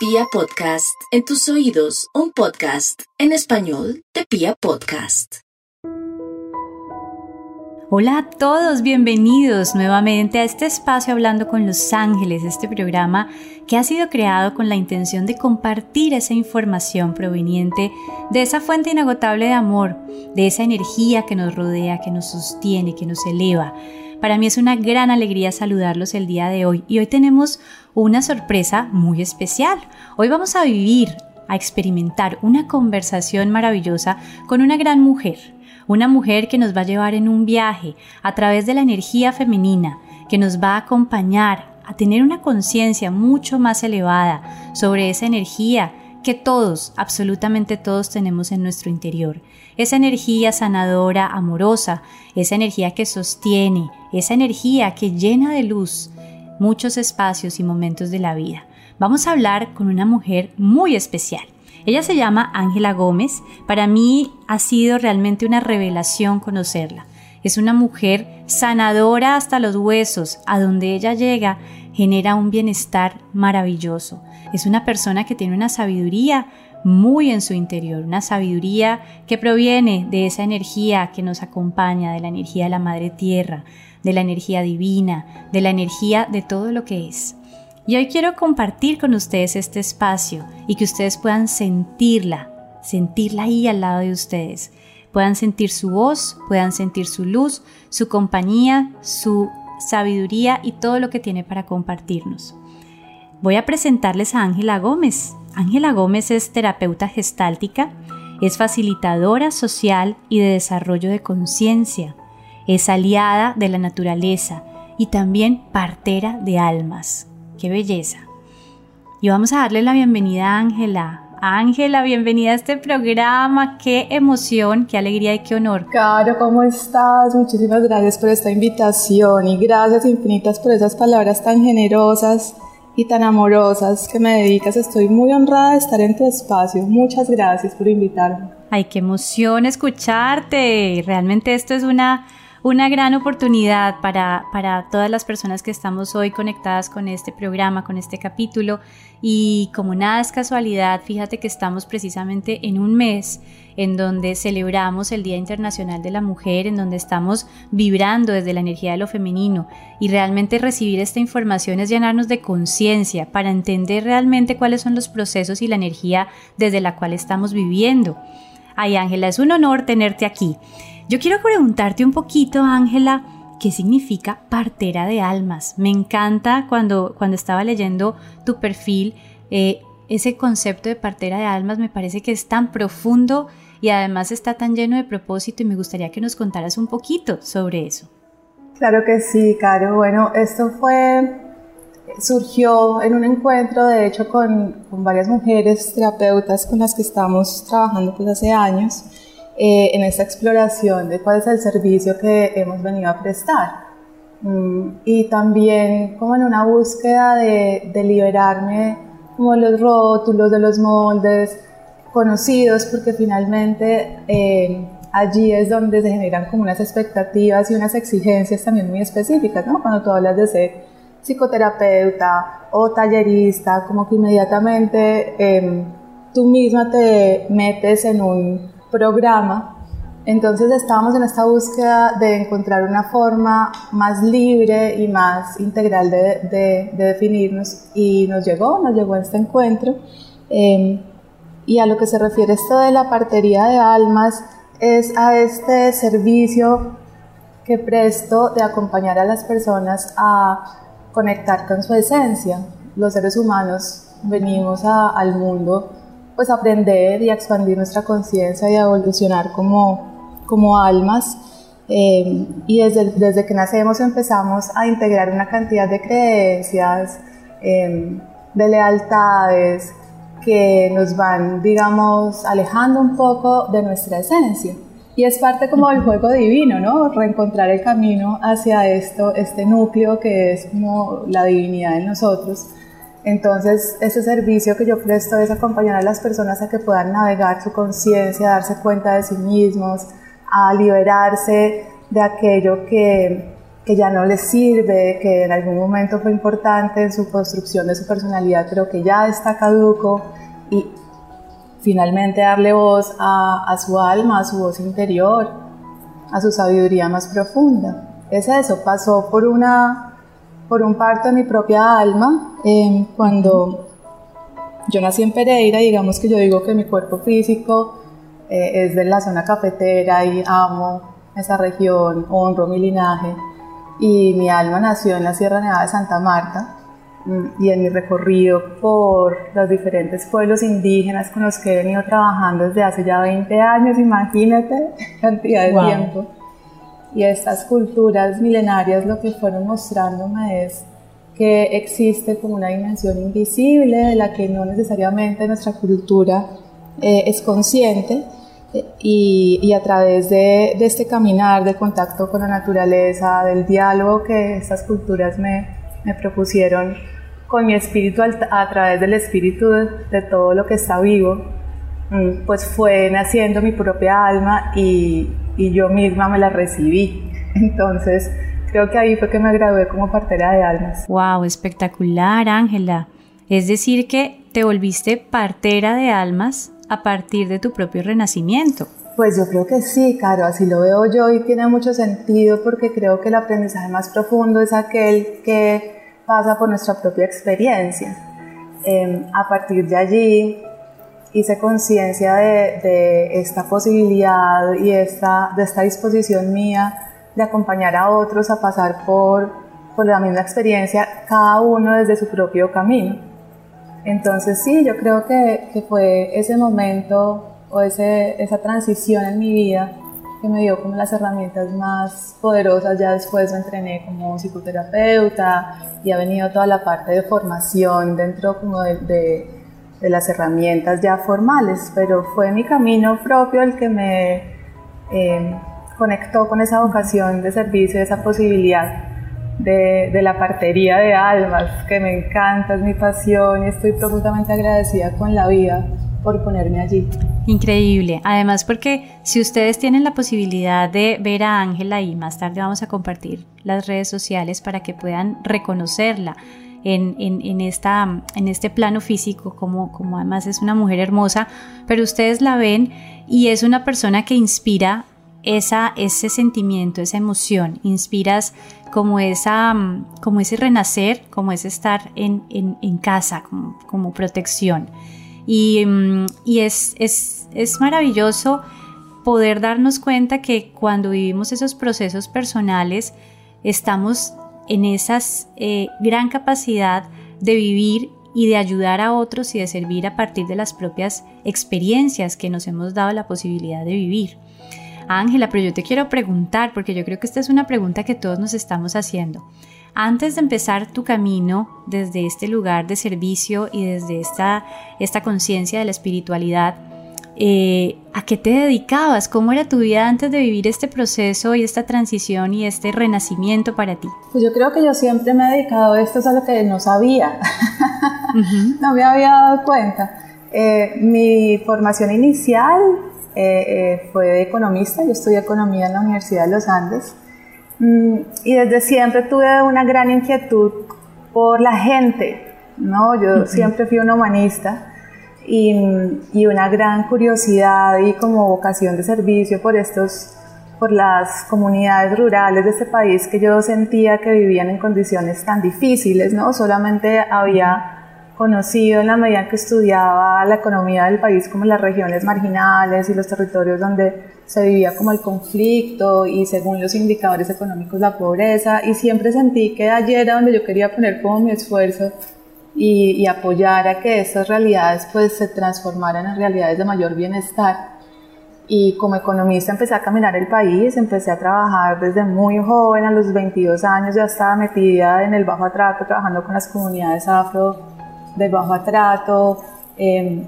Pia Podcast, en tus oídos, un podcast en español de Pia Podcast. Hola a todos, bienvenidos nuevamente a este espacio Hablando con los Ángeles, este programa que ha sido creado con la intención de compartir esa información proveniente de esa fuente inagotable de amor, de esa energía que nos rodea, que nos sostiene, que nos eleva. Para mí es una gran alegría saludarlos el día de hoy y hoy tenemos una sorpresa muy especial. Hoy vamos a vivir, a experimentar una conversación maravillosa con una gran mujer, una mujer que nos va a llevar en un viaje a través de la energía femenina, que nos va a acompañar a tener una conciencia mucho más elevada sobre esa energía que todos, absolutamente todos tenemos en nuestro interior. Esa energía sanadora, amorosa, esa energía que sostiene, esa energía que llena de luz muchos espacios y momentos de la vida. Vamos a hablar con una mujer muy especial. Ella se llama Ángela Gómez. Para mí ha sido realmente una revelación conocerla. Es una mujer sanadora hasta los huesos. A donde ella llega genera un bienestar maravilloso. Es una persona que tiene una sabiduría muy en su interior, una sabiduría que proviene de esa energía que nos acompaña, de la energía de la Madre Tierra, de la energía divina, de la energía de todo lo que es. Y hoy quiero compartir con ustedes este espacio y que ustedes puedan sentirla, sentirla ahí al lado de ustedes. Puedan sentir su voz, puedan sentir su luz, su compañía, su sabiduría y todo lo que tiene para compartirnos. Voy a presentarles a Ángela Gómez. Ángela Gómez es terapeuta gestáltica, es facilitadora social y de desarrollo de conciencia, es aliada de la naturaleza y también partera de almas. ¡Qué belleza! Y vamos a darle la bienvenida a Ángela. Ángela, bienvenida a este programa. Qué emoción, qué alegría y qué honor. Caro, ¿cómo estás? Muchísimas gracias por esta invitación y gracias infinitas por esas palabras tan generosas y tan amorosas que me dedicas. Estoy muy honrada de estar en tu espacio. Muchas gracias por invitarme. Ay, qué emoción escucharte. Realmente esto es una una gran oportunidad para, para, todas las personas que estamos hoy conectadas con este programa, con este capítulo. Y como nada es casualidad, fíjate que estamos precisamente en un mes en donde celebramos el Día Internacional de la Mujer, en donde estamos vibrando desde la energía de lo femenino. Y realmente recibir esta información es llenarnos de conciencia para entender realmente cuáles son los procesos y la energía desde la cual estamos viviendo. Ay, Ángela, es un honor tenerte aquí. Yo quiero preguntarte un poquito, Ángela, ¿qué significa partera de almas? Me encanta cuando, cuando estaba leyendo tu perfil, eh, ese concepto de partera de almas me parece que es tan profundo y además está tan lleno de propósito y me gustaría que nos contaras un poquito sobre eso. Claro que sí, Caro. Bueno, esto fue, surgió en un encuentro, de hecho, con, con varias mujeres terapeutas con las que estamos trabajando pues hace años eh, en esta exploración de cuál es el servicio que hemos venido a prestar. Mm, y también como en una búsqueda de, de liberarme como los rótulos, de los moldes conocidos, porque finalmente eh, allí es donde se generan como unas expectativas y unas exigencias también muy específicas, ¿no? Cuando tú hablas de ser psicoterapeuta o tallerista, como que inmediatamente eh, tú misma te metes en un programa. Entonces estábamos en esta búsqueda de encontrar una forma más libre y más integral de, definirnos y nos llegó, nos llegó este encuentro. Em, y a lo que se refiere esto de la partería de almas es a este servicio que presto de acompañar a las personas a conectar con su esencia. Los seres humanos venimos al mundo pues aprender y expandir nuestra conciencia y evolucionar como, como almas. Eh, y desde, desde que nacemos empezamos a integrar una cantidad de creencias, eh, de lealtades que nos van, digamos, alejando un poco de nuestra esencia. Y es parte como del juego divino, ¿no? Reencontrar el camino hacia esto, este núcleo que es como la divinidad en nosotros entonces, ese servicio que yo presto es acompañar a las personas a que puedan navegar su conciencia, darse cuenta de sí mismos, a liberarse de aquello que, que ya no les sirve, que en algún momento fue importante en su construcción de su personalidad, pero que ya está caduco y finalmente darle voz a, a su alma, a su voz interior, a su sabiduría más profunda. Es eso, pasó por, una, por un parto de mi propia alma eh, cuando yo nací en Pereira, digamos que yo digo que mi cuerpo físico eh, es de la zona cafetera y amo esa región, honro mi linaje y mi alma nació en la Sierra Nevada de Santa Marta mm, y en mi recorrido por los diferentes pueblos indígenas con los que he venido trabajando desde hace ya 20 años, imagínate cantidad de tiempo. Y estas culturas milenarias lo que fueron mostrándome es que existe como una dimensión invisible de la que no necesariamente nuestra cultura eh, es consciente y, a través de, este caminar, de contacto con la naturaleza, del diálogo que estas culturas me, me propusieron con mi espíritu a través del espíritu de, todo lo que está vivo, pues fue naciendo mi propia alma y, y yo misma me la recibí. Entonces, creo que ahí fue que me gradué como partera de almas. ¡Wow! Espectacular, Ángela. Es decir, que te volviste partera de almas a partir de tu propio renacimiento. Pues yo creo que sí, Caro, así lo veo yo y tiene mucho sentido porque creo que el aprendizaje más profundo es aquel que pasa por nuestra propia experiencia. Em, a partir de allí hice conciencia de, esta posibilidad y esta, de esta disposición mía de acompañar a otros a pasar por, por la misma experiencia, cada uno desde su propio camino. Entonces sí, yo creo que, que fue ese momento o ese, esa transición en mi vida que me dio como las herramientas más poderosas. Ya después me entrené como psicoterapeuta y ha venido toda la parte de formación dentro como de, de, de las herramientas ya formales, pero fue mi camino propio el que me eh, conectó con esa vocación de servicio, esa posibilidad de, la partería de almas, que me encanta, es mi pasión y estoy profundamente agradecida con la vida por ponerme allí. Increíble, además porque si ustedes tienen la posibilidad de ver a Ángela y más tarde vamos a compartir las redes sociales para que puedan reconocerla. En, en, esta, en este plano físico, como, como además es una mujer hermosa, pero ustedes la ven y es una persona que inspira esa, ese sentimiento, esa emoción, inspiras como, esa, como ese renacer, como ese estar en, casa, como, protección. Y, mm, es, es, maravilloso poder darnos cuenta que cuando vivimos esos procesos personales, estamos en esa eh, gran capacidad de vivir y de ayudar a otros y de servir a partir de las propias experiencias que nos hemos dado la posibilidad de vivir. Ángela, pero yo te quiero preguntar, porque yo creo que esta es una pregunta que todos nos estamos haciendo. Antes de empezar tu camino desde este lugar de servicio y desde esta, esta conciencia de la espiritualidad, eh, ¿a qué te dedicabas? ¿Cómo era tu vida antes de vivir este proceso y esta transición y este renacimiento para ti? Pues yo creo que yo siempre me he dedicado a esto, es algo que no sabía, no me había dado cuenta. Eh, mi formación inicial eh, eh, fue economista, yo estudié economía en la Universidad de los Andes mm, y desde siempre tuve una gran inquietud por la gente, ¿no? Yo siempre fui un humanista y, y, una gran curiosidad y como vocación de servicio por estos por las comunidades rurales de este país que yo sentía que vivían en condiciones tan difíciles, ¿no? Solamente había conocido en la medida en que estudiaba la economía del país como las regiones marginales y los territorios donde se vivía como el conflicto y según los indicadores económicos la pobreza y siempre sentí que ayer era donde yo quería poner como mi esfuerzo y, y apoyar a que estas realidades pues se transformaran en realidades de mayor bienestar. Y como economista empecé a caminar el país, empecé a trabajar desde muy joven, a los 22 años ya estaba metida en el bajo atrato, trabajando con las comunidades afro de bajo trato, em,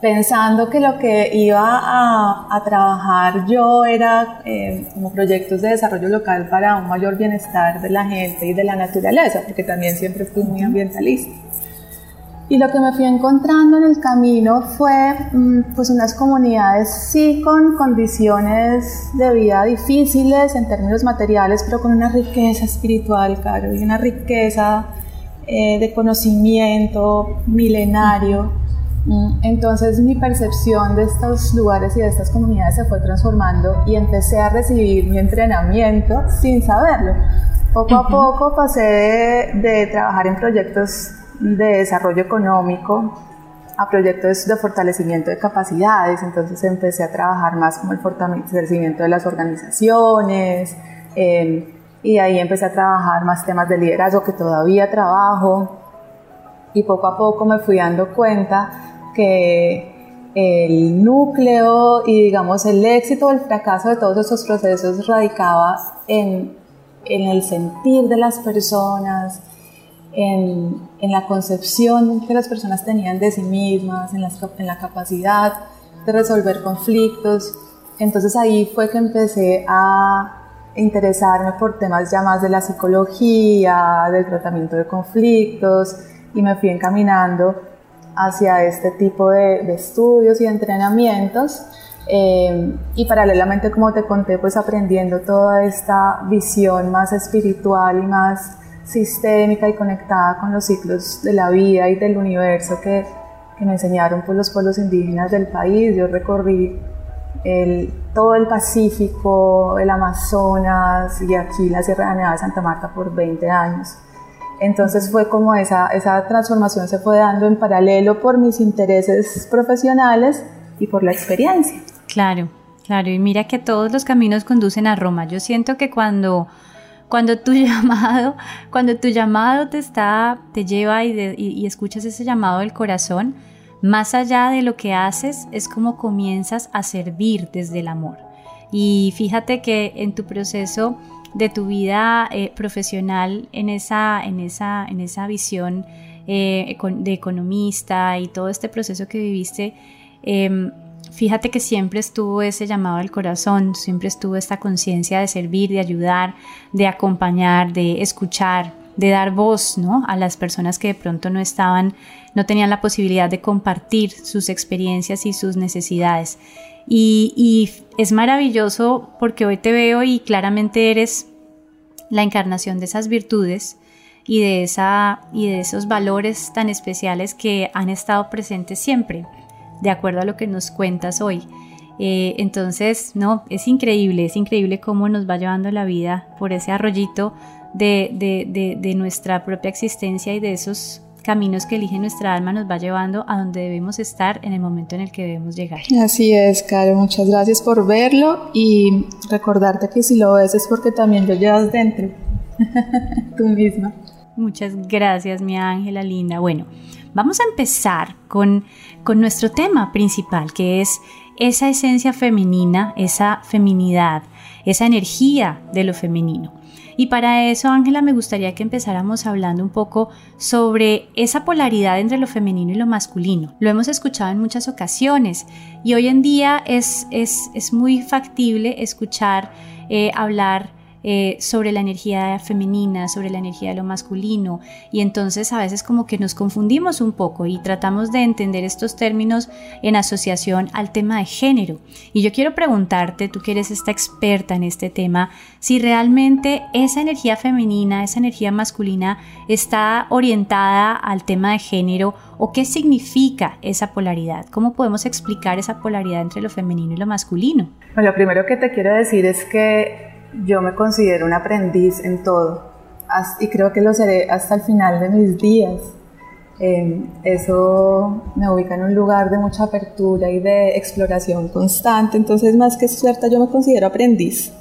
pensando que lo que iba a, trabajar yo era em, como proyectos de desarrollo local para un mayor bienestar de la gente y de la naturaleza, porque también siempre fui muy ambientalista. Y lo que me fui encontrando en el camino fue mm, pues unas comunidades sí con condiciones de vida difíciles en términos materiales, pero con una riqueza espiritual, claro, y una riqueza eh, de conocimiento milenario. Mm, entonces mi percepción de estos lugares y de estas comunidades se fue transformando y empecé a recibir mi entrenamiento sin saberlo. Poco a poco pasé de, de trabajar en proyectos de desarrollo económico a proyectos de fortalecimiento de capacidades, entonces empecé a trabajar más como el fortalecimiento de las organizaciones em, y ahí empecé a trabajar más temas de liderazgo que todavía trabajo y poco a poco me fui dando cuenta que el núcleo y digamos el éxito o el fracaso de todos esos procesos radicaba en, en el sentir de las personas, en, en, la concepción que las personas tenían de sí mismas, en, en la capacidad de resolver conflictos. Entonces ahí fue que empecé a interesarme por temas ya más de la psicología, del tratamiento de conflictos y me fui encaminando hacia este tipo de, de estudios y entrenamientos. Eh, y paralelamente, como te conté, pues aprendiendo toda esta visión más espiritual y más sistémica y conectada con los ciclos de la vida y del universo que, que me enseñaron pues, los pueblos indígenas del país. Yo recorrí el, todo el Pacífico, el Amazonas y aquí la Sierra Nevada de Santa Marta por 20 años. Entonces fue como esa, esa transformación se fue dando en paralelo por mis intereses profesionales y por la experiencia. Claro, claro. Y mira que todos los caminos conducen a Roma. Yo siento que cuando cuando tu llamado, cuando tu llamado te está, te lleva y, escuchas ese llamado del corazón, más allá de lo que haces, es como comienzas a servir desde el amor. Y fíjate que en tu proceso de tu vida eh, profesional, en esa, en esa, en esa visión eh, de economista y todo este proceso que viviste, em, Fíjate que siempre estuvo ese llamado al corazón, siempre estuvo esta conciencia de servir, de ayudar, de acompañar, de escuchar, de dar voz ¿no? a las personas que de pronto no estaban, no tenían la posibilidad de compartir sus experiencias y sus necesidades. Y, es maravilloso porque hoy te veo y claramente eres la encarnación de esas virtudes y de, esa, y de esos valores tan especiales que han estado presentes siempre de acuerdo a lo que nos cuentas hoy. Eh, entonces, no, es increíble, es increíble cómo nos va llevando la vida por ese arroyito de, de, de, nuestra propia existencia y de esos caminos que elige nuestra alma nos va llevando a donde debemos estar en el momento en el que debemos llegar. Así es, Caro, muchas gracias por verlo y recordarte que si lo ves es porque también lo llevas dentro, tú misma. Muchas gracias, mi Ángela linda. Bueno, vamos a empezar con con nuestro tema principal, que es esa esencia femenina, esa feminidad, esa energía de lo femenino. Y para eso, Ángela, me gustaría que empezáramos hablando un poco sobre esa polaridad entre lo femenino y lo masculino. Lo hemos escuchado en muchas ocasiones y hoy en día es, es, es muy factible escuchar eh, hablar eh, sobre la energía femenina, sobre la energía de lo masculino y entonces a veces como que nos confundimos un poco y tratamos de entender estos términos en asociación al tema de género. Y yo quiero preguntarte, tú que eres esta experta en este tema, si realmente esa energía femenina, esa energía masculina está orientada al tema de género o qué significa esa polaridad, cómo podemos explicar esa polaridad entre lo femenino y lo masculino. Bueno, lo primero que te quiero decir es que yo me considero un aprendiz en todo y creo que lo seré hasta el final de mis días. Em, eso me ubica en un lugar de mucha apertura y de exploración constante, entonces más que cierta yo me considero aprendiz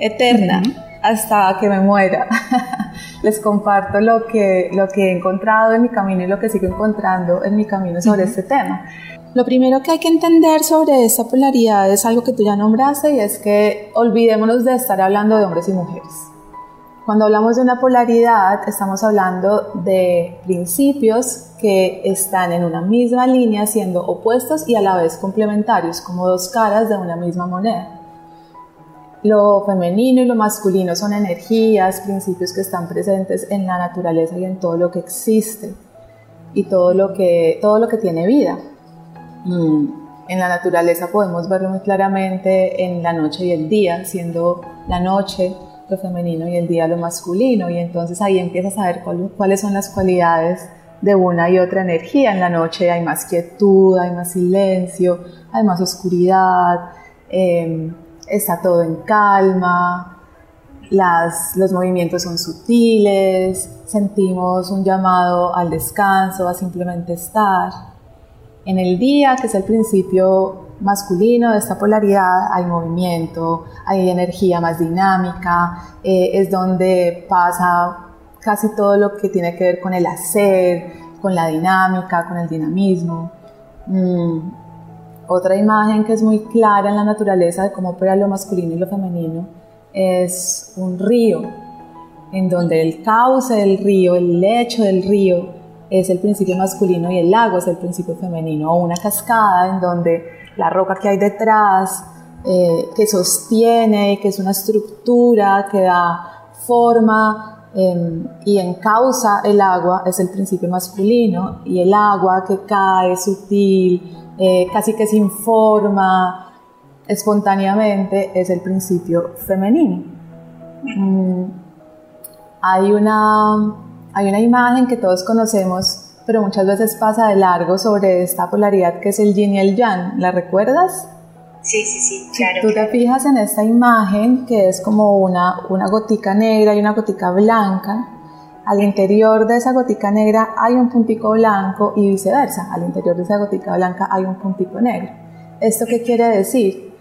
eterna hasta que me muera. Les comparto lo que, lo que he encontrado en mi camino y lo que sigo encontrando en mi camino sobre este tema. Lo primero que hay que entender sobre esta polaridad es algo que tú ya nombraste y es que olvidémonos de estar hablando de hombres y mujeres. Cuando hablamos de una polaridad estamos hablando de principios que están en una misma línea siendo opuestos y a la vez complementarios, como dos caras de una misma moneda. Lo femenino y lo masculino son energías, principios que están presentes en la naturaleza y en todo lo que existe y todo lo que, todo lo que tiene vida. En la naturaleza podemos verlo muy claramente en la noche y el día, siendo la noche lo femenino y el día lo masculino, y entonces ahí empiezas a ver cuáles son las cualidades de una y otra energía. En la noche hay más quietud, hay más silencio, hay más oscuridad, em, está todo en calma, las, los movimientos son sutiles, sentimos un llamado al descanso, a simplemente estar. En el día, que es el principio masculino de esta polaridad, hay movimiento, hay energía más dinámica, eh, es donde pasa casi todo lo que tiene que ver con el hacer, con la dinámica, con el dinamismo. Mm, otra imagen que es muy clara en la naturaleza de cómo opera lo masculino y lo femenino es un río, en donde el cauce del río, el lecho del río, es el principio masculino y el lago es el principio femenino, o una cascada en donde la roca que hay detrás, eh, que sostiene, que es una estructura, que da forma Em, y en causa el agua es el principio masculino y el agua que cae sutil, eh, casi que sin forma, espontáneamente es el principio femenino. Mm, hay, una, hay una imagen que todos conocemos, pero muchas veces pasa de largo sobre esta polaridad que es el yin y el yang. ¿La recuerdas? Sí, sí, sí, claro. tú te fijas en esta imagen que es como una, una gotica negra y una gotica blanca, al interior de esa gotica negra hay un puntico blanco y viceversa, al interior de esa gotica blanca hay un puntico negro. ¿Esto qué quiere decir?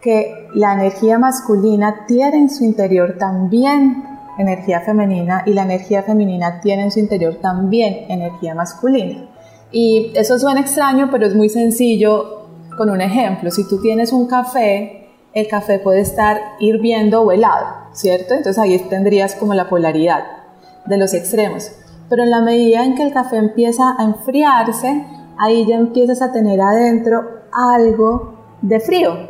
Que la energía masculina tiene en su interior también energía femenina y la energía femenina tiene en su interior también energía masculina. Y eso suena extraño, pero es muy sencillo con un ejemplo, si tú tienes un café, el café puede estar hirviendo o helado, ¿cierto? Entonces ahí tendrías como la polaridad de los extremos. Pero en la medida en que el café empieza a enfriarse, ahí ya empiezas a tener adentro algo de frío.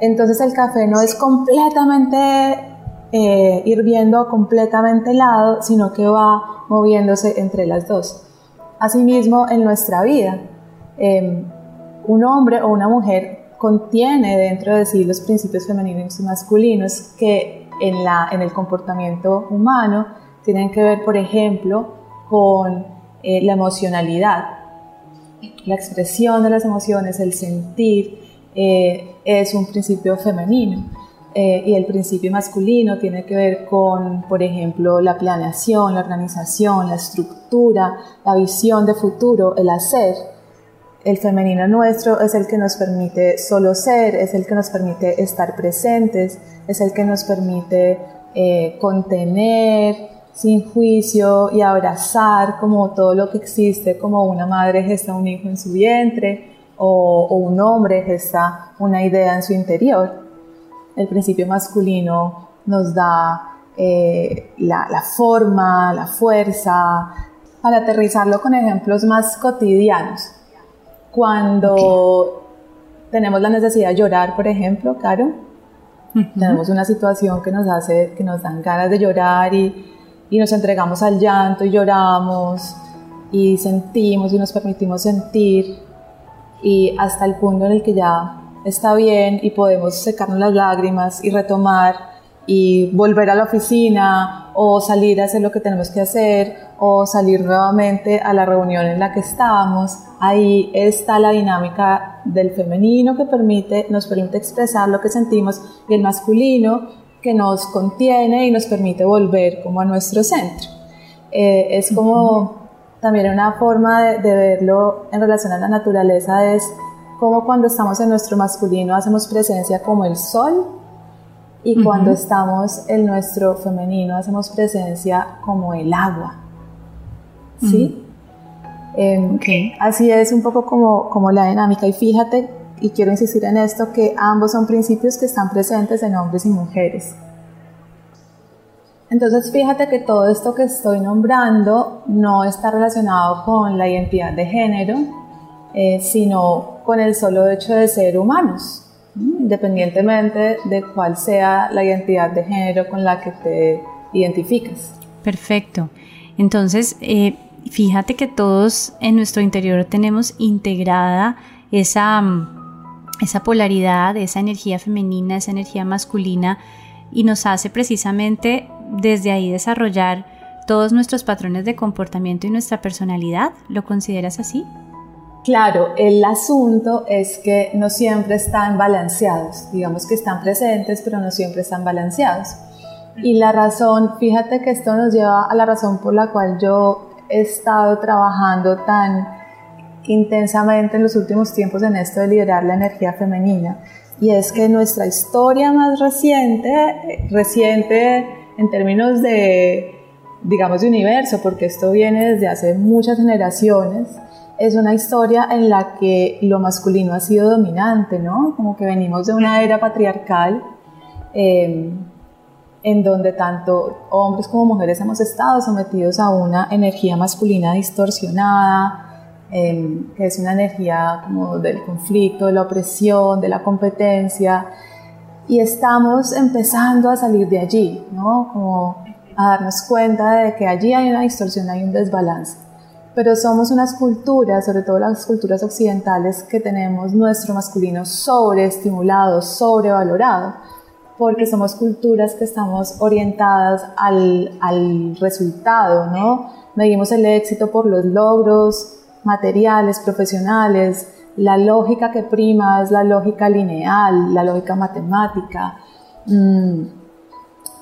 Entonces el café no es completamente eh, hirviendo completamente helado, sino que va moviéndose entre las dos. Asimismo, en nuestra vida, em, un hombre o una mujer contiene dentro de sí los principios femeninos y masculinos que en el comportamiento humano tienen que ver, por ejemplo, con eh, la emocionalidad, la expresión de las emociones, el sentir, eh, es un principio femenino. Eh, y el principio masculino tiene que ver con, por ejemplo, la planeación, la organización, la estructura, la visión de futuro, el hacer el femenino nuestro es el que nos permite solo ser, es el que nos permite estar presentes, es el que nos permite eh, contener sin juicio y abrazar como todo lo que existe, como una madre gesta un hijo en su vientre o, un hombre gesta una idea en su interior. El principio masculino nos da eh, la, la forma, la fuerza, para aterrizarlo con ejemplos más cotidianos. Cuando tenemos la necesidad de llorar, por ejemplo, Caro, tenemos una situación que nos hace, que nos dan ganas de llorar y, y nos entregamos al llanto y lloramos y sentimos y nos permitimos sentir y hasta el punto en el que ya está bien y podemos secarnos las lágrimas y retomar y volver a la oficina o salir a hacer lo que tenemos que hacer o salir nuevamente a la reunión en la que estábamos. Ahí está la dinámica del femenino que permite, nos permite expresar lo que sentimos y el masculino que nos contiene y nos permite volver como a nuestro centro. Eh, es como también una forma de, de verlo en relación a la naturaleza, es como cuando estamos en nuestro masculino hacemos presencia como el sol y cuando estamos en nuestro femenino hacemos presencia como el agua. ¿Sí? Em, así es un poco como, como la dinámica. Y fíjate, y quiero insistir en esto, que ambos son principios que están presentes en hombres y mujeres. Entonces fíjate que todo esto que estoy nombrando no está relacionado con la identidad de género, eh, sino con el solo hecho de ser humanos independientemente de cuál sea la identidad de género con la que te identificas. Perfecto. Entonces, eh, fíjate que todos en nuestro interior tenemos integrada esa, mm, esa polaridad, esa energía femenina, esa energía masculina y nos hace precisamente desde ahí desarrollar todos nuestros patrones de comportamiento y nuestra personalidad. ¿Lo consideras así? Claro, el asunto es que no siempre están balanceados, digamos que están presentes, pero no siempre están balanceados. Y la razón, fíjate que esto nos lleva a la razón por la cual yo he estado trabajando tan intensamente en los últimos tiempos en esto de liderar la energía femenina. Y es que nuestra historia más reciente, reciente en términos de, digamos, de universo, porque esto viene desde hace muchas generaciones, es una historia en la que lo masculino ha sido dominante, ¿no? Como que venimos de una era patriarcal em, en donde tanto hombres como mujeres hemos estado sometidos a una energía masculina distorsionada, em, que es una energía como del conflicto, de la opresión, de la competencia, y estamos empezando a salir de allí, ¿no? Como a darnos cuenta de que allí hay una distorsión, hay un desbalance pero somos unas culturas, sobre todo las culturas occidentales, que tenemos nuestro masculino sobreestimulado, sobrevalorado, porque somos culturas que estamos orientadas al, al resultado, ¿no? Medimos el éxito por los logros materiales, profesionales, la lógica que prima es la lógica lineal, la lógica matemática. Mm,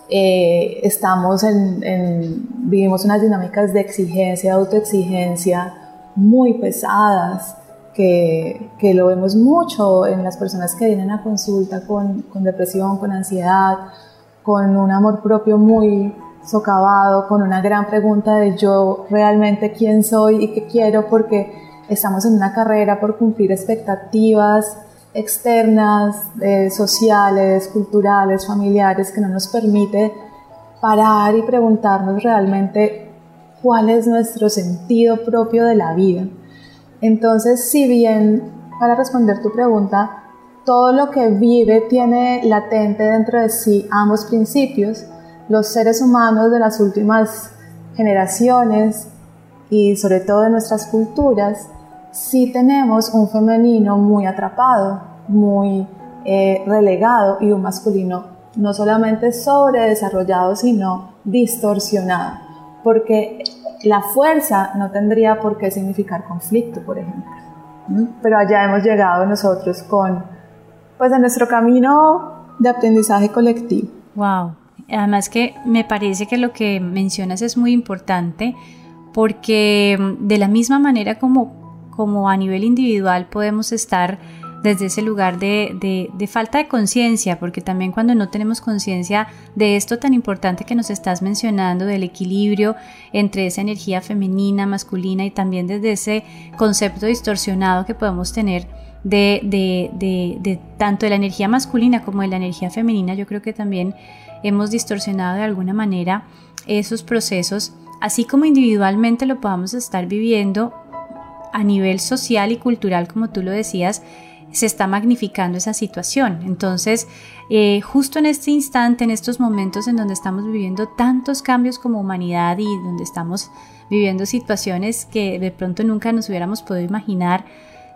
eh, estamos en, vivimos unas dinámicas de exigencia, de autoexigencia muy pesadas, que, que, lo vemos mucho en las personas que vienen a consulta con, con depresión, con ansiedad, con un amor propio muy socavado, con una gran pregunta de yo realmente quién soy y qué quiero, porque estamos en una carrera por cumplir expectativas externas, eh, sociales, culturales, familiares, que no nos permite parar y preguntarnos realmente cuál es nuestro sentido propio de la vida. Entonces, si bien, para responder tu pregunta, todo lo que vive tiene latente dentro de sí ambos principios, los seres humanos de las últimas generaciones y sobre todo de nuestras culturas, sí tenemos un femenino muy atrapado, muy eh, relegado y un masculino no solamente sobredesarrollado, sino distorsionado, porque la fuerza no tendría por qué significar conflicto, por ejemplo. Pero allá hemos llegado nosotros con, pues, en nuestro camino de aprendizaje colectivo. Wow. Además que me parece que lo que mencionas es muy importante porque mm, de la misma manera como como a nivel individual podemos estar desde ese lugar de, falta de conciencia, porque también cuando no tenemos conciencia de esto tan importante que nos estás mencionando, del equilibrio entre esa energía femenina, masculina y también desde ese concepto distorsionado que podemos tener de, de tanto de la energía masculina como de la energía femenina, yo creo que también hemos distorsionado de alguna manera esos procesos, así como individualmente lo podamos estar viviendo a nivel social y cultural, como tú lo decías, se está magnificando esa situación. Entonces, eh, justo en este instante, en estos momentos en donde estamos viviendo tantos cambios como humanidad y donde estamos viviendo situaciones que de pronto nunca nos hubiéramos podido imaginar,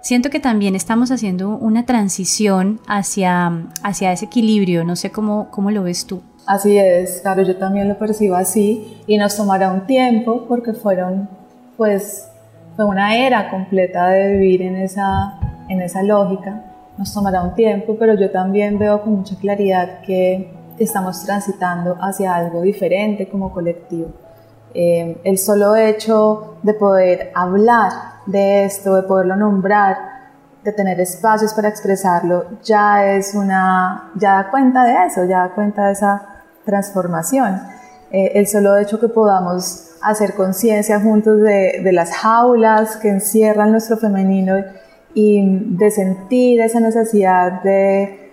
siento que también estamos haciendo una transición hacia, hacia ese equilibrio. No sé cómo, cómo lo ves tú. Así es, claro, yo también lo percibo así y nos tomará un tiempo porque fueron pues fue una era completa de vivir en esa, en esa lógica. Nos tomará un tiempo, pero yo también veo con mucha claridad que estamos transitando hacia algo diferente como colectivo. Eh, el solo hecho de poder hablar de esto, de poderlo nombrar, de tener espacios para expresarlo, ya es una, ya da cuenta de eso, ya da cuenta de esa transformación. Eh, el solo hecho que podamos hacer conciencia juntos de, de, las jaulas que encierran nuestro femenino y de sentir esa necesidad de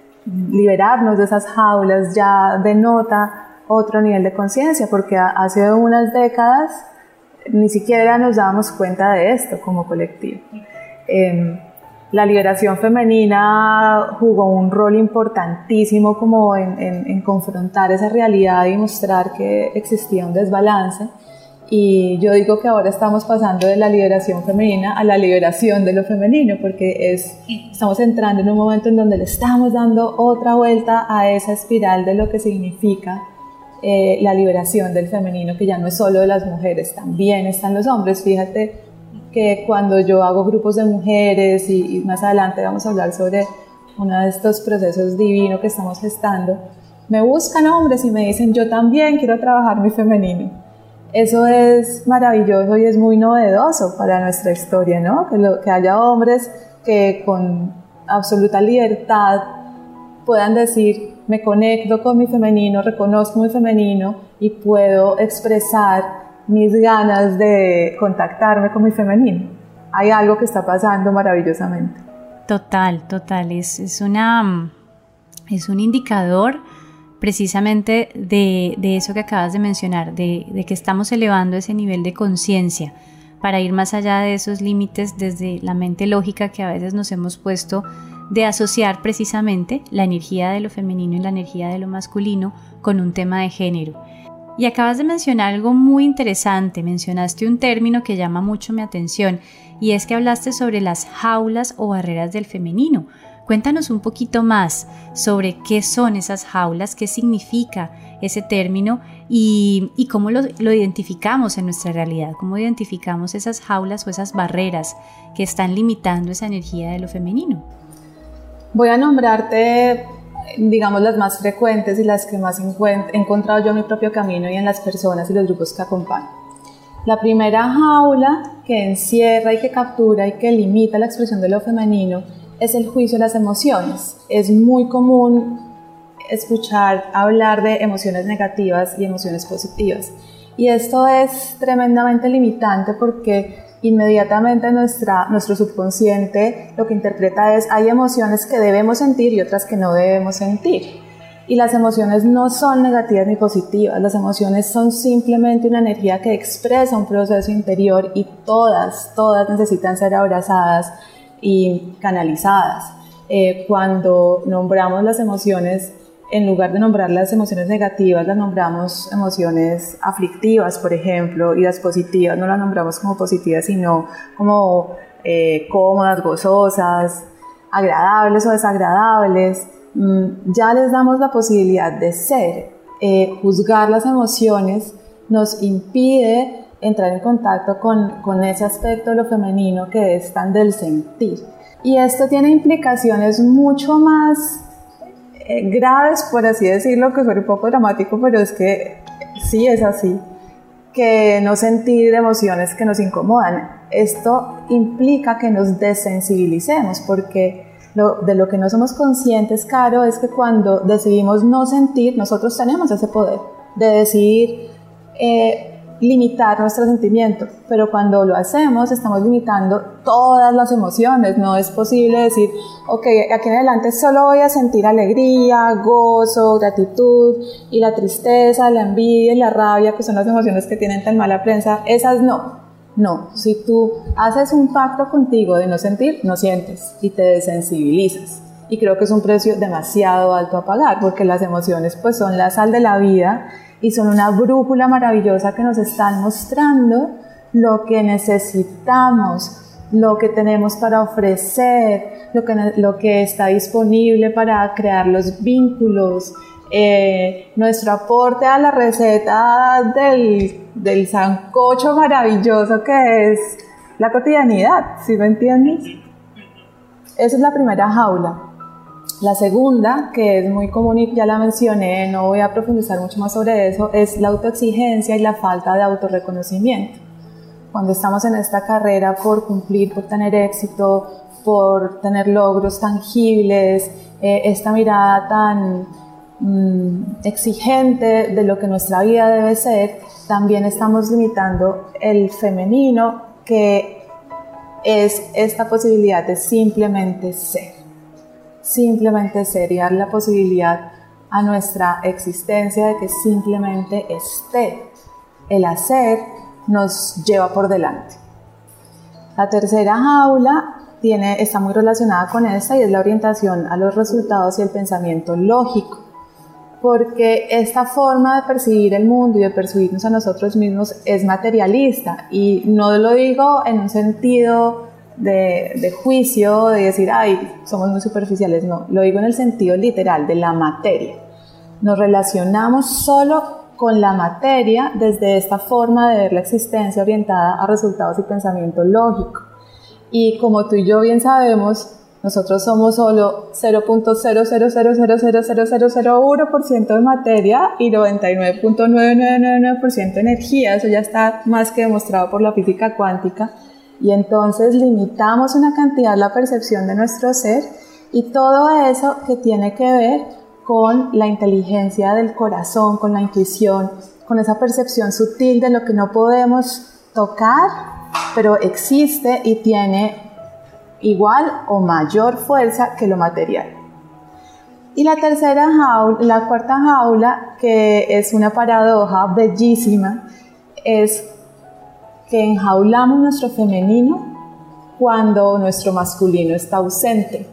liberarnos de esas jaulas ya denota otro nivel de conciencia, porque hace unas décadas ni siquiera nos dábamos cuenta de esto como colectivo. Eh, la liberación femenina jugó un rol importantísimo como en, en, en confrontar esa realidad y mostrar que existía un desbalance Y yo digo que ahora estamos pasando de la liberación femenina a la liberación de lo femenino, porque es, estamos entrando en un momento en donde le estamos dando otra vuelta a esa espiral de lo que significa eh, la liberación del femenino, que ya no es solo de las mujeres, también están los hombres. Fíjate que cuando yo hago grupos de mujeres y, y más adelante vamos a hablar sobre uno de estos procesos divinos que estamos gestando, me buscan hombres y me dicen, yo también quiero trabajar mi femenino eso es maravilloso y es muy novedoso para nuestra historia, ¿no? Que, haya hombres que con absoluta libertad puedan decir, me conecto con mi femenino, reconozco mi femenino y puedo expresar mis ganas de contactarme con mi femenino. Hay algo que está pasando maravillosamente. Total, total. Es, es, una, es un indicador precisamente de, eso que acabas de mencionar, de, que estamos elevando ese nivel de conciencia para ir más allá de esos límites desde la mente lógica que a veces nos hemos puesto de asociar precisamente la energía de lo femenino y la energía de lo masculino con un tema de género. Y acabas de mencionar algo muy interesante, mencionaste un término que llama mucho mi atención y es que hablaste sobre las jaulas o barreras del femenino, Cuéntanos un poquito más sobre qué son esas jaulas, qué significa ese término y, cómo lo, identificamos en nuestra realidad, cómo identificamos esas jaulas o esas barreras que están limitando esa energía de lo femenino. Voy a nombrarte, digamos, las más frecuentes y las que más he encontrado yo en mi propio camino y en las personas y los grupos que acompaño. La primera jaula que encierra y que captura y que limita la expresión de lo femenino es el juicio de las emociones. Es muy común escuchar hablar de emociones negativas y emociones positivas. Y esto es tremendamente limitante porque inmediatamente nuestra, nuestro subconsciente lo que interpreta es hay emociones que debemos sentir y otras que no debemos sentir. Y las emociones no son negativas ni positivas, las emociones son simplemente una energía que expresa un proceso interior y todas, todas necesitan ser abrazadas y canalizadas. Eh, cuando nombramos las emociones, en lugar de nombrar las emociones negativas, las nombramos emociones aflictivas, por ejemplo, y las positivas no las nombramos como positivas, sino como eh, cómodas, gozosas, agradables o desagradables. Mm, ya les damos la posibilidad de ser. Eh, juzgar las emociones nos impide entrar en contacto con, con ese aspecto de lo femenino que es tan del sentir. Y esto tiene implicaciones mucho más eh, graves, por así decirlo, que suena un poco dramático, pero es que sí es así, que no sentir emociones que nos incomodan. Esto implica que nos desensibilicemos, porque lo, de lo que no somos conscientes, Caro, es que cuando decidimos no sentir, nosotros tenemos ese poder de decidir eh, limitar nuestro sentimiento, pero cuando lo hacemos estamos limitando todas las emociones, no es posible decir, ok, aquí en adelante solo voy a sentir alegría, gozo, gratitud y la tristeza, la envidia y la rabia, que son las emociones que tienen tan mala prensa, esas no. No, si tú haces un pacto contigo de no sentir, no sientes y te desensibilizas. Y creo que es un precio demasiado alto a pagar porque las emociones pues son la sal de la vida y son una brújula maravillosa que nos están mostrando lo que necesitamos, lo que tenemos para ofrecer, lo que, lo que está disponible para crear los vínculos, eh, nuestro aporte a la receta del, del sancocho maravilloso que es la cotidianidad, ¿sí me entiendes? Esa es la primera jaula. La segunda, que es muy común y ya la mencioné, no voy a profundizar mucho más sobre eso, es la autoexigencia y la falta de autorreconocimiento. Cuando estamos en esta carrera por cumplir, por tener éxito, por tener logros tangibles, eh, esta mirada tan mm, exigente de lo que nuestra vida debe ser, también estamos limitando el femenino, que es esta posibilidad de simplemente ser simplemente sería la posibilidad a nuestra existencia de que simplemente esté. El hacer nos lleva por delante. La tercera jaula tiene, está muy relacionada con esta y es la orientación a los resultados y el pensamiento lógico. porque esta forma de percibir el mundo y de percibirnos a nosotros mismos es materialista y no lo digo en un sentido de, juicio, de decir, ay, somos muy superficiales, no, lo digo en el sentido literal de la materia. Nos relacionamos solo con la materia desde esta forma de ver la existencia orientada a resultados y pensamiento lógico. Y como tú y yo bien sabemos, nosotros somos solo 0.000000001% de materia y 99.9999% de energía. Eso ya está más que demostrado por la física cuántica. Y entonces limitamos una cantidad la percepción de nuestro ser y todo eso que tiene que ver con la inteligencia del corazón, con la intuición, con esa percepción sutil de lo que no podemos tocar, pero existe y tiene igual o mayor fuerza que lo material. Y la tercera jaula, la cuarta jaula, que es una paradoja bellísima, es que enjaulamos nuestro femenino cuando nuestro masculino está ausente.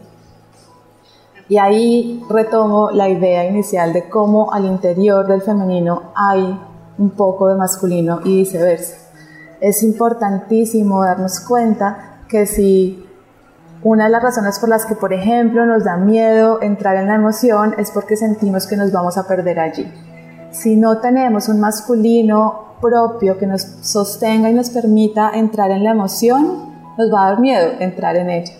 Y ahí retomo la idea inicial de cómo al interior del femenino hay un poco de masculino y viceversa. Es importantísimo darnos cuenta que si una de las razones por las que, por ejemplo, nos da miedo entrar en la emoción es porque sentimos que nos vamos a perder allí. Si no tenemos un masculino propio que nos sostenga y nos permita entrar en la emoción, nos va a dar miedo entrar en ella.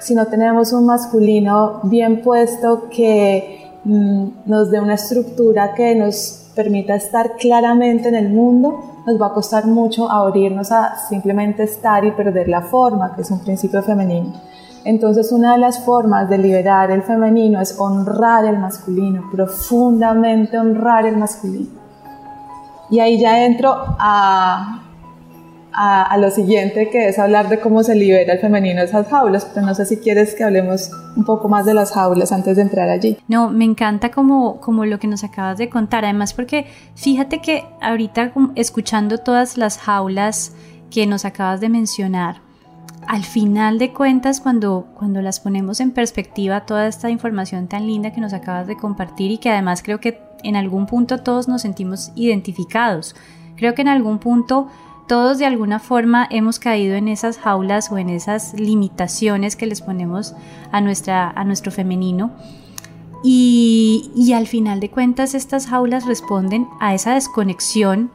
Si no tenemos un masculino bien puesto que mm, nos dé una estructura que nos permita estar claramente en el mundo, nos va a costar mucho abrirnos a simplemente estar y perder la forma, que es un principio femenino. Entonces una de las formas de liberar el femenino es honrar el masculino, profundamente honrar el masculino. Y ahí ya entro a, a, lo siguiente, que es hablar de cómo se libera el femenino de esas jaulas, pero no sé si quieres que hablemos un poco más de las jaulas antes de entrar allí. No, me encanta como, como lo que nos acabas de contar, además porque fíjate que ahorita escuchando todas las jaulas que nos acabas de mencionar, al final de cuentas, cuando, cuando las ponemos en perspectiva, toda esta información tan linda que nos acabas de compartir y que además creo que en algún punto todos nos sentimos identificados. Creo que en algún punto todos de alguna forma hemos caído en esas jaulas o en esas limitaciones que les ponemos a, nuestra, a nuestro femenino. Y, y al final de cuentas estas jaulas responden a esa desconexión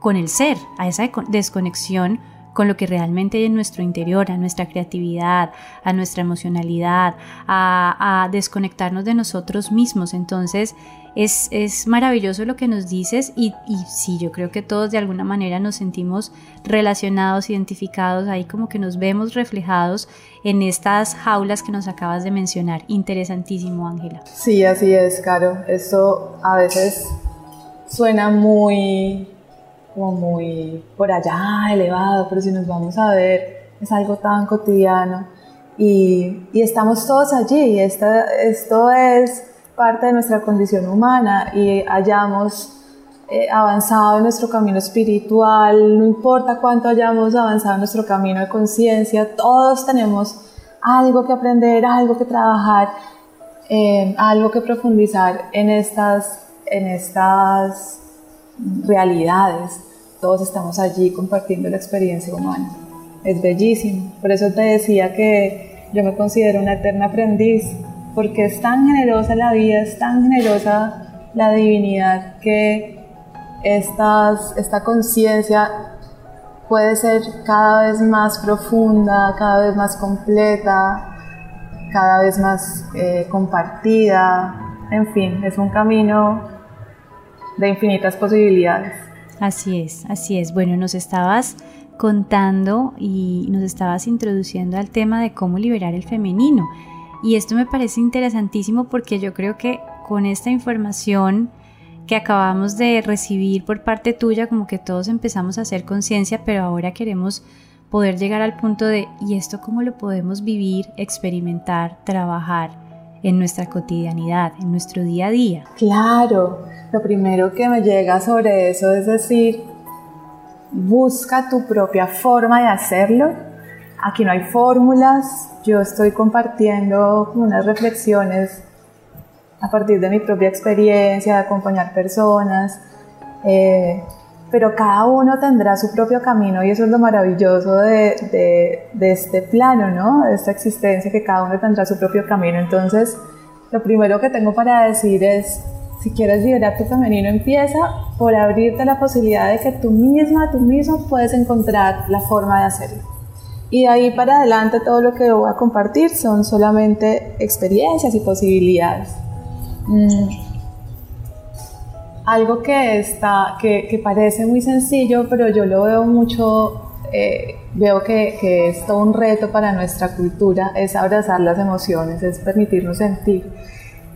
con el ser, a esa desconexión con lo que realmente hay en nuestro interior, a nuestra creatividad, a nuestra emocionalidad, a, desconectarnos de nosotros mismos. Entonces es, es, maravilloso lo que nos dices y, y sí, yo creo que todos de alguna manera nos sentimos relacionados, identificados, ahí como que nos vemos reflejados en estas jaulas que nos acabas de mencionar. Interesantísimo, Ángela. Sí, así es, Caro. Eso a veces suena muy como muy por allá, elevado, pero si nos vamos a ver, es algo tan cotidiano. Y, y estamos todos allí, esta, esto es parte de nuestra condición humana y hayamos eh, avanzado en nuestro camino espiritual, no importa cuánto hayamos avanzado en nuestro camino de conciencia, todos tenemos algo que aprender, algo que trabajar, eh, algo que profundizar en estas, en estas realidades. Todos estamos allí compartiendo la experiencia humana. Es bellísimo. Por eso te decía que yo me considero una eterna aprendiz, porque es tan generosa la vida, es tan generosa la divinidad que esta conciencia puede ser cada vez más profunda, cada vez más completa, cada vez más eh, compartida. En fin, es un camino de infinitas posibilidades. Así es, así es. Bueno, nos estabas contando y nos estabas introduciendo al tema de cómo liberar el femenino. Y esto me parece interesantísimo porque yo creo que con esta información que acabamos de recibir por parte tuya, como que todos empezamos a hacer conciencia, pero ahora queremos poder llegar al punto de, ¿y esto cómo lo podemos vivir, experimentar, trabajar en nuestra cotidianidad, en nuestro día a día? Claro, lo primero que me llega sobre eso es decir, busca tu propia forma de hacerlo. Aquí no hay fórmulas, yo estoy compartiendo unas reflexiones a partir de mi propia experiencia, de acompañar personas. Eh, pero cada uno tendrá su propio camino y eso es lo maravilloso de, este plano, ¿no? De esta existencia, que cada uno tendrá su propio camino. Entonces, lo primero que tengo para decir es, si quieres liberar tu femenino, empieza por abrirte la posibilidad de que tú misma, tú mismo puedes encontrar la forma de hacerlo. Y de ahí para adelante todo lo que voy a compartir son solamente experiencias y posibilidades. Mm algo que, está, que, que, parece muy sencillo, pero yo lo veo mucho, eh, veo que, que, es todo un reto para nuestra cultura, es abrazar las emociones, es permitirnos sentir,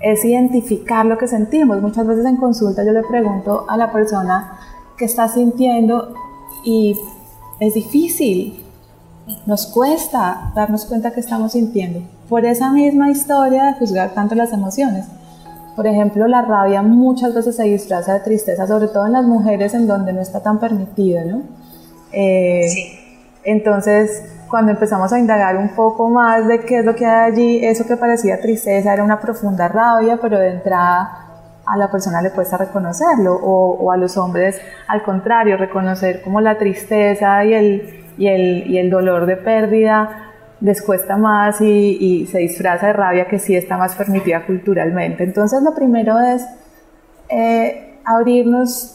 es identificar lo que sentimos. Muchas veces en consulta yo le pregunto a la persona qué está sintiendo y es difícil, nos cuesta darnos cuenta que estamos sintiendo. Por esa misma historia de juzgar tanto las emociones por ejemplo, la rabia muchas veces se disfraza de tristeza, sobre todo en las mujeres en donde no está tan permitida, ¿no? Eh, sí. Entonces, cuando empezamos a indagar un poco más de qué es lo que hay allí, eso que parecía tristeza era una profunda rabia, pero de entrada a la persona le cuesta reconocerlo, o, o a los hombres al contrario, reconocer como la tristeza y el, y el, y el dolor de pérdida les cuesta más y, se disfraza de rabia que sí está más permitida culturalmente. Entonces lo primero es eh, abrirnos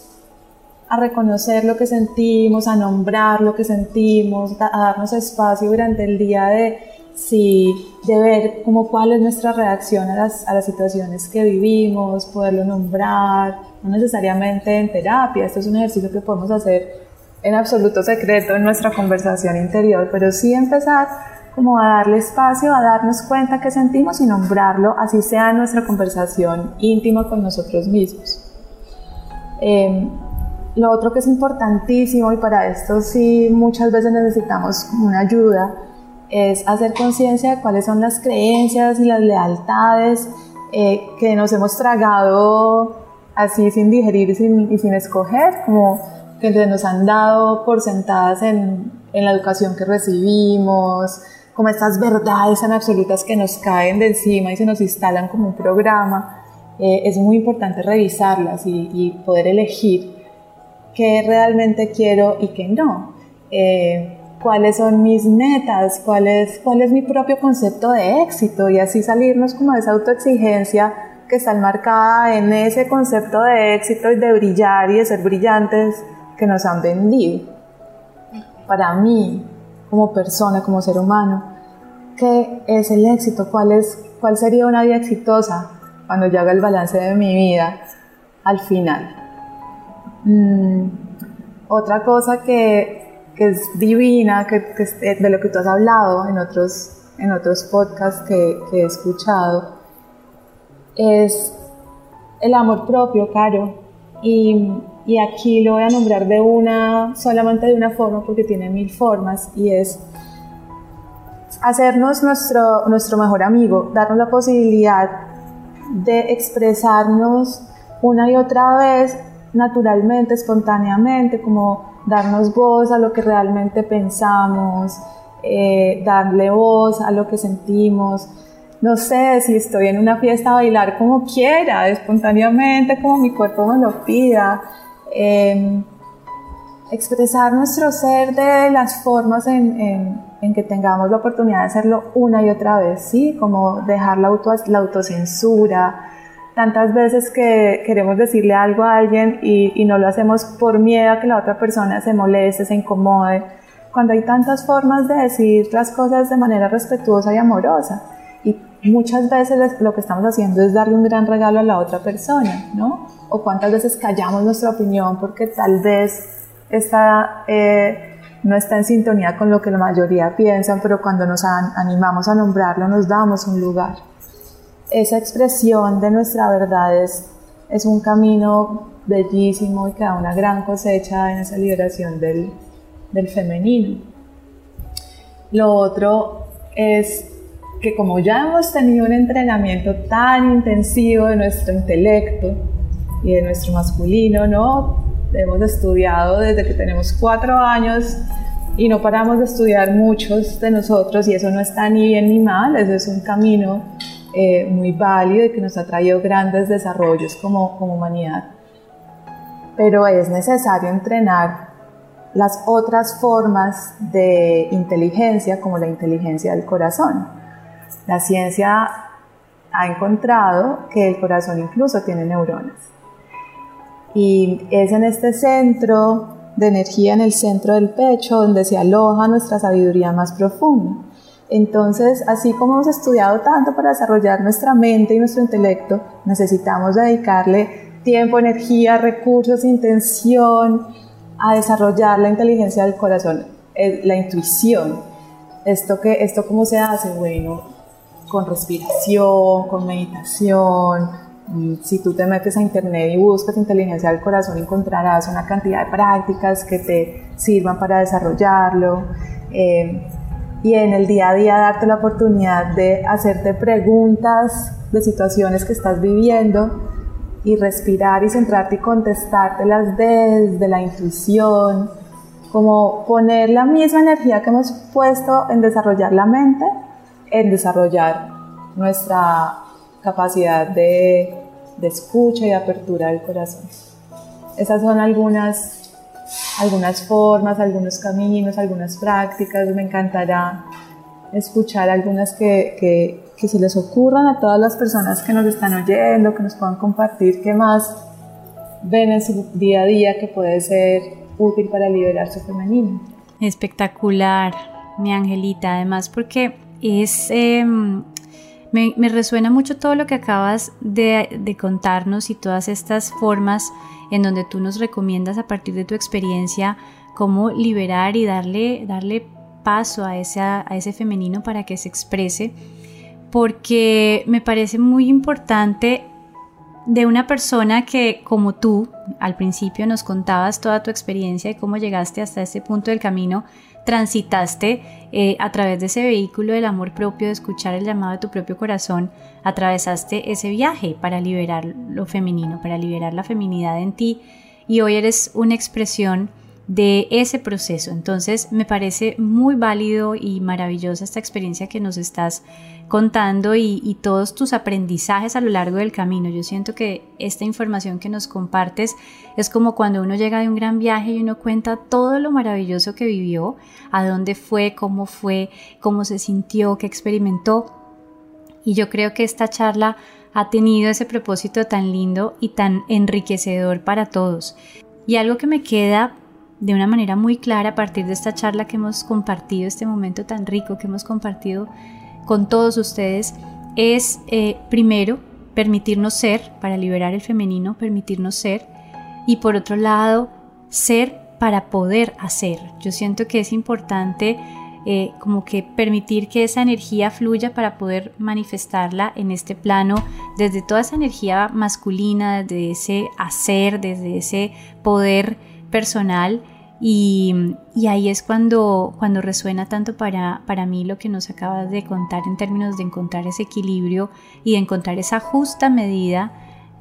a reconocer lo que sentimos, a nombrar lo que sentimos, a darnos espacio durante el día de, sí, de ver como cuál es nuestra reacción a las, a las situaciones que vivimos, poderlo nombrar, no necesariamente en terapia, esto es un ejercicio que podemos hacer en absoluto secreto en nuestra conversación interior, pero sí empezar como a darle espacio, a darnos cuenta que sentimos y nombrarlo, así sea nuestra conversación íntima con nosotros mismos. Em, lo otro que es importantísimo, y para esto sí muchas veces necesitamos una ayuda, es hacer conciencia de cuáles son las creencias y las lealtades eh, que nos hemos tragado así sin digerir y sin, y sin escoger, como que nos han dado por sentadas en, en la educación que recibimos, como estas verdades tan absolutas que nos caen de encima y se nos instalan como un programa, eh, es muy importante revisarlas y, poder elegir qué realmente quiero y qué no. Eh, cuáles son mis metas, cuál es, cuál es mi propio concepto de éxito y así salirnos como de esa autoexigencia que está enmarcada en ese concepto de éxito y de brillar y de ser brillantes que nos han vendido. Para mí, como persona, como ser humano, qué es el éxito, cuál, es, cuál sería una vida exitosa cuando yo haga el balance de mi vida al final. Mm, otra cosa que, que, es divina, que, que, de lo que tú has hablado en otros, en otros podcasts que, que he escuchado, es el amor propio, Caro. Y, y aquí lo voy a nombrar de una, solamente de una forma porque tiene mil formas y es hacernos nuestro, nuestro mejor amigo, darnos la posibilidad de expresarnos una y otra vez naturalmente, espontáneamente, como darnos voz a lo que realmente pensamos, eh, darle voz a lo que sentimos. No sé si estoy en una fiesta a bailar como quiera, espontáneamente, como mi cuerpo me lo pida. Em, expresar nuestro ser de las formas en, en, que tengamos la oportunidad de hacerlo una y otra vez, ¿sí? Como dejar la, auto, la autocensura. Tantas veces que queremos decirle algo a alguien y, y no lo hacemos por miedo a que la otra persona se moleste, se incomode. Cuando hay tantas formas de decir las cosas de manera respetuosa y amorosa. Y muchas veces lo que estamos haciendo es darle un gran regalo a la otra persona, ¿no? O cuántas veces callamos nuestra opinión porque tal vez está, eh, no está en sintonía con lo que la mayoría piensan, pero cuando nos animamos a nombrarlo nos damos un lugar. Esa expresión de nuestra verdad es, es un camino bellísimo y que da una gran cosecha en esa liberación del, del femenino. Lo otro es que como ya hemos tenido un entrenamiento tan intensivo de nuestro intelecto y de nuestro masculino, ¿no? Hemos estudiado desde que tenemos cuatro años y no paramos de estudiar muchos de nosotros y eso no está ni bien ni mal, eso es un camino eh, muy válido y que nos ha traído grandes desarrollos como, como humanidad. Pero es necesario entrenar las otras formas de inteligencia como la inteligencia del corazón. La ciencia ha encontrado que el corazón incluso tiene neuronas. Y es en este centro de energía, en el centro del pecho, donde se aloja nuestra sabiduría más profunda. Entonces, así como hemos estudiado tanto para desarrollar nuestra mente y nuestro intelecto, necesitamos dedicarle tiempo, energía, recursos, intención a desarrollar la inteligencia del corazón, la intuición. ¿Esto, que, ¿Esto cómo se hace? Bueno, con respiración, con meditación. Mm, si tú te metes a internet y buscas inteligencia del corazón, encontrarás una cantidad de prácticas que te sirvan para desarrollarlo. Eh, y en el día a día darte la oportunidad de hacerte preguntas de situaciones que estás viviendo y respirar y centrarte y contestártelas desde la intuición, como poner la misma energía que hemos puesto en desarrollar la mente, en desarrollar nuestra capacidad de, de escucha y apertura del corazón. Esas son algunas algunas formas, algunos caminos, algunas prácticas. Me encantará escuchar algunas que, que, que, se les ocurran a todas las personas que nos están oyendo, que nos puedan compartir qué más ven en su día a día que puede ser útil para liberar su femenino. Espectacular, mi Angelita, además porque es... Em, me, me, resuena mucho todo lo que acabas de, de contarnos y todas estas formas en donde tú nos recomiendas a partir de tu experiencia cómo liberar y darle, darle paso a, a ese femenino para que se exprese, porque me parece muy importante de una persona que como tú al principio nos contabas toda tu experiencia y cómo llegaste hasta ese punto del camino, transitaste eh, a través de ese vehículo del amor propio, de escuchar el llamado de tu propio corazón, atravesaste ese viaje para liberar lo femenino, para liberar la feminidad en ti y hoy eres una expresión de ese proceso. Entonces me parece muy válido y maravillosa esta experiencia que nos estás contando y, todos tus aprendizajes a lo largo del camino. Yo siento que esta información que nos compartes es como cuando uno llega de un gran viaje y uno cuenta todo lo maravilloso que vivió, a dónde fue, cómo fue, cómo se sintió, qué experimentó. Y yo creo que esta charla ha tenido ese propósito tan lindo y tan enriquecedor para todos. Y algo que me queda de una manera muy clara a partir de esta charla que hemos compartido, este momento tan rico que hemos compartido con todos ustedes, es eh, primero permitirnos ser para liberar el femenino, permitirnos ser, y por otro lado, ser para poder hacer. Yo siento que es importante eh, como que permitir que esa energía fluya para poder manifestarla en este plano desde toda esa energía masculina, desde ese hacer, desde ese poder personal y, ahí es cuando, cuando resuena tanto para, para mí lo que nos acabas de contar en términos de encontrar ese equilibrio y de encontrar esa justa medida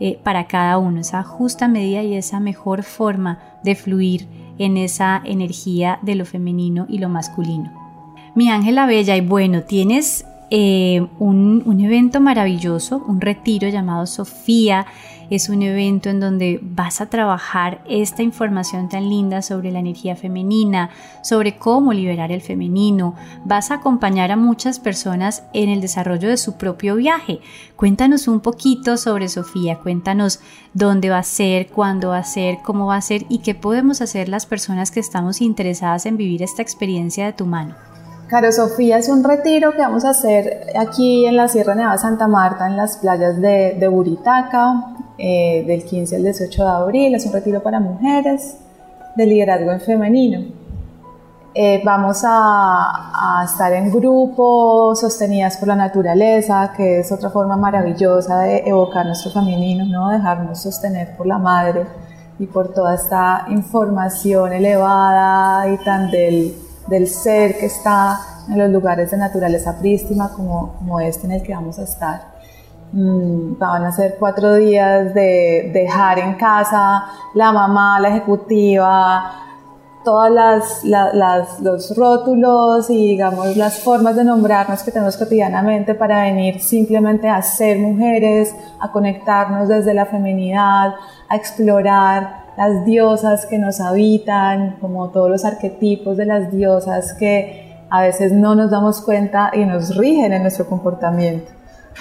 eh, para cada uno, esa justa medida y esa mejor forma de fluir en esa energía de lo femenino y lo masculino. Mi Ángela Bella, y bueno, tienes eh, un, un evento maravilloso, un retiro llamado Sofía es un evento en donde vas a trabajar esta información tan linda sobre la energía femenina, sobre cómo liberar el femenino. Vas a acompañar a muchas personas en el desarrollo de su propio viaje. Cuéntanos un poquito sobre Sofía, cuéntanos dónde va a ser, cuándo va a ser, cómo va a ser y qué podemos hacer las personas que estamos interesadas en vivir esta experiencia de tu mano. Caro Sofía es un retiro que vamos a hacer aquí en la Sierra Nevada Santa Marta, en las playas de, Buritaca, eh, del 15 al 18 de abril. Es un retiro para mujeres de liderazgo en femenino. Eh, vamos a, a, estar en grupo, sostenidas por la naturaleza, que es otra forma maravillosa de evocar nuestro femenino, ¿no? dejarnos sostener por la madre y por toda esta información elevada y tan del del ser que está en los lugares de naturaleza prístima como, como este en el que vamos a estar. Mm, van a ser cuatro días de dejar en casa la mamá, la ejecutiva, las, los rótulos y digamos las formas de nombrarnos que tenemos cotidianamente para venir simplemente a ser mujeres, a conectarnos desde la feminidad, a explorar las diosas que nos habitan, como todos los arquetipos de las diosas que a veces no nos damos cuenta y nos rigen en nuestro comportamiento,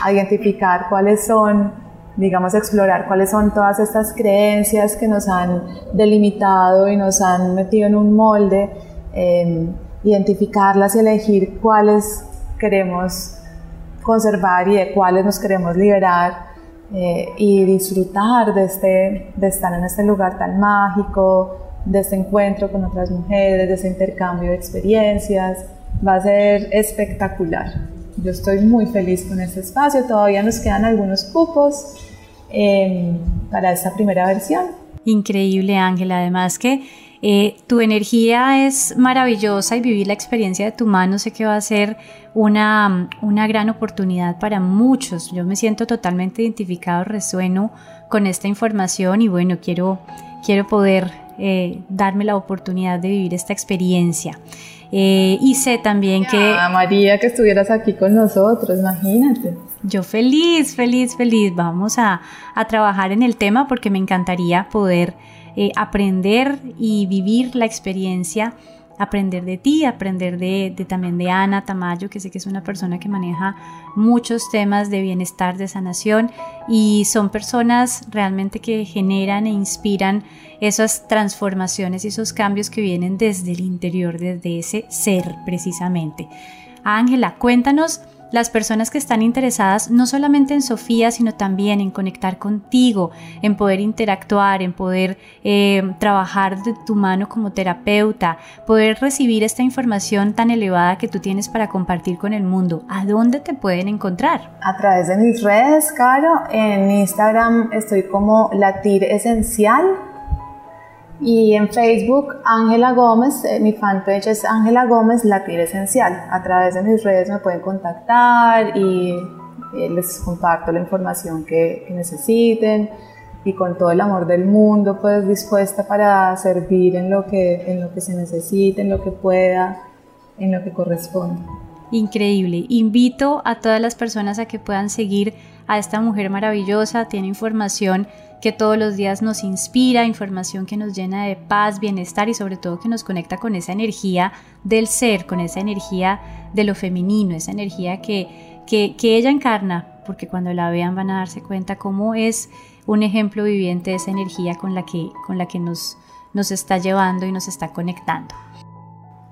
a identificar cuáles son digamos, explorar cuáles son todas estas creencias que nos han delimitado y nos han metido en un molde, em, identificarlas y elegir cuáles queremos conservar y de cuáles nos queremos liberar eh, y disfrutar de, este, de estar en este lugar tan mágico, de este encuentro con otras mujeres, de ese intercambio de experiencias. Va a ser espectacular. Yo estoy muy feliz con este espacio, todavía nos quedan algunos cupos Em, para esta primera versión. Increíble Ángela, además que eh, tu energía es maravillosa y vivir la experiencia de tu mano sé que va a ser una, una gran oportunidad para muchos. Yo me siento totalmente identificado, resueno con esta información y bueno, quiero, quiero poder eh, darme la oportunidad de vivir esta experiencia. Eh, y sé también que... María, que estuvieras aquí con nosotros, imagínate. Yo feliz, feliz, feliz. Vamos a, trabajar en el tema porque me encantaría poder eh, aprender y vivir la experiencia aprender de ti, aprender de, también de Ana Tamayo, que sé que es una persona que maneja muchos temas de bienestar, de sanación, y son personas realmente que generan e inspiran esas transformaciones y esos cambios que vienen desde el interior, desde ese ser precisamente. Ángela, cuéntanos las personas que están interesadas no solamente en Sofía, sino también en conectar contigo, en poder interactuar, en poder eh, trabajar de tu mano como terapeuta, poder recibir esta información tan elevada que tú tienes para compartir con el mundo. ¿A dónde te pueden encontrar? A través de mis redes, Caro. En Instagram estoy como Latir Esencial y en Facebook, Ángela Gómez, eh, mi fanpage es Ángela Gómez Latir Esencial. A través de mis redes me pueden contactar y eh, les comparto la información que, necesiten y con todo el amor del mundo, pues dispuesta para servir en lo que, en lo que se necesite, en lo que pueda, en lo que corresponde. Increíble. Invito a todas las personas a que puedan seguir a esta mujer maravillosa. Tiene información que todos los días nos inspira, información que nos llena de paz, bienestar y sobre todo que nos conecta con esa energía del ser, con esa energía de lo femenino, esa energía que, que, ella encarna, porque cuando la vean van a darse cuenta cómo es un ejemplo viviente de esa energía con la que, con la que nos, nos está llevando y nos está conectando.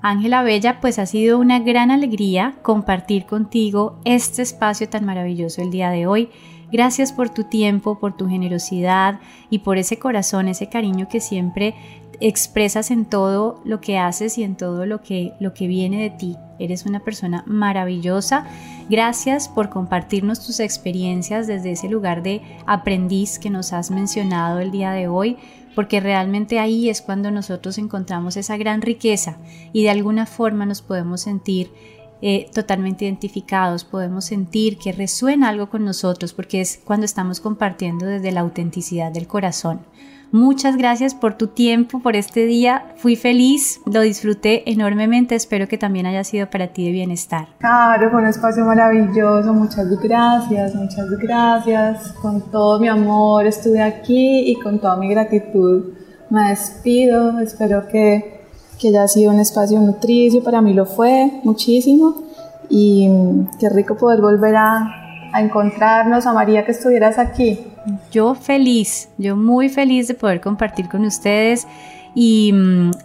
Ángela Bella, pues ha sido una gran alegría compartir contigo este espacio tan maravilloso el día de hoy. Gracias por tu tiempo, por tu generosidad y por ese corazón, ese cariño que siempre expresas en todo lo que haces y en todo lo que, lo que viene de ti. Eres una persona maravillosa. Gracias por compartirnos tus experiencias desde ese lugar de aprendiz que nos has mencionado el día de hoy, porque realmente ahí es cuando nosotros encontramos esa gran riqueza y de alguna forma nos podemos sentir eh, totalmente identificados, podemos sentir que resuena algo con nosotros porque es cuando estamos compartiendo desde la autenticidad del corazón. Muchas gracias por tu tiempo, por este día. Fui feliz, lo disfruté enormemente. Espero que también haya sido para ti de bienestar. Claro, fue un espacio maravilloso. Muchas gracias, muchas gracias. Con todo mi amor estuve aquí y con toda mi gratitud me despido. Espero que que haya sido un espacio nutricio, para mí lo fue muchísimo y qué rico poder volver a, encontrarnos, a María que estuvieras aquí. Yo feliz, yo muy feliz de poder compartir con ustedes y,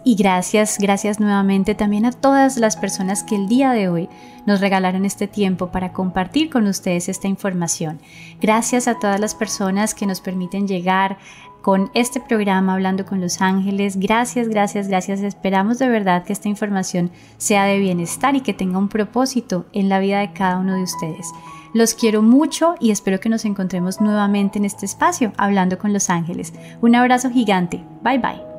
y, gracias, gracias nuevamente también a todas las personas que el día de hoy nos regalaron este tiempo para compartir con ustedes esta información. Gracias a todas las personas que nos permiten llegar con este programa Hablando con los Ángeles. Gracias, gracias, gracias. Esperamos de verdad que esta información sea de bienestar y que tenga un propósito en la vida de cada uno de ustedes. Los quiero mucho y espero que nos encontremos nuevamente en este espacio Hablando con los Ángeles. Un abrazo gigante. Bye bye.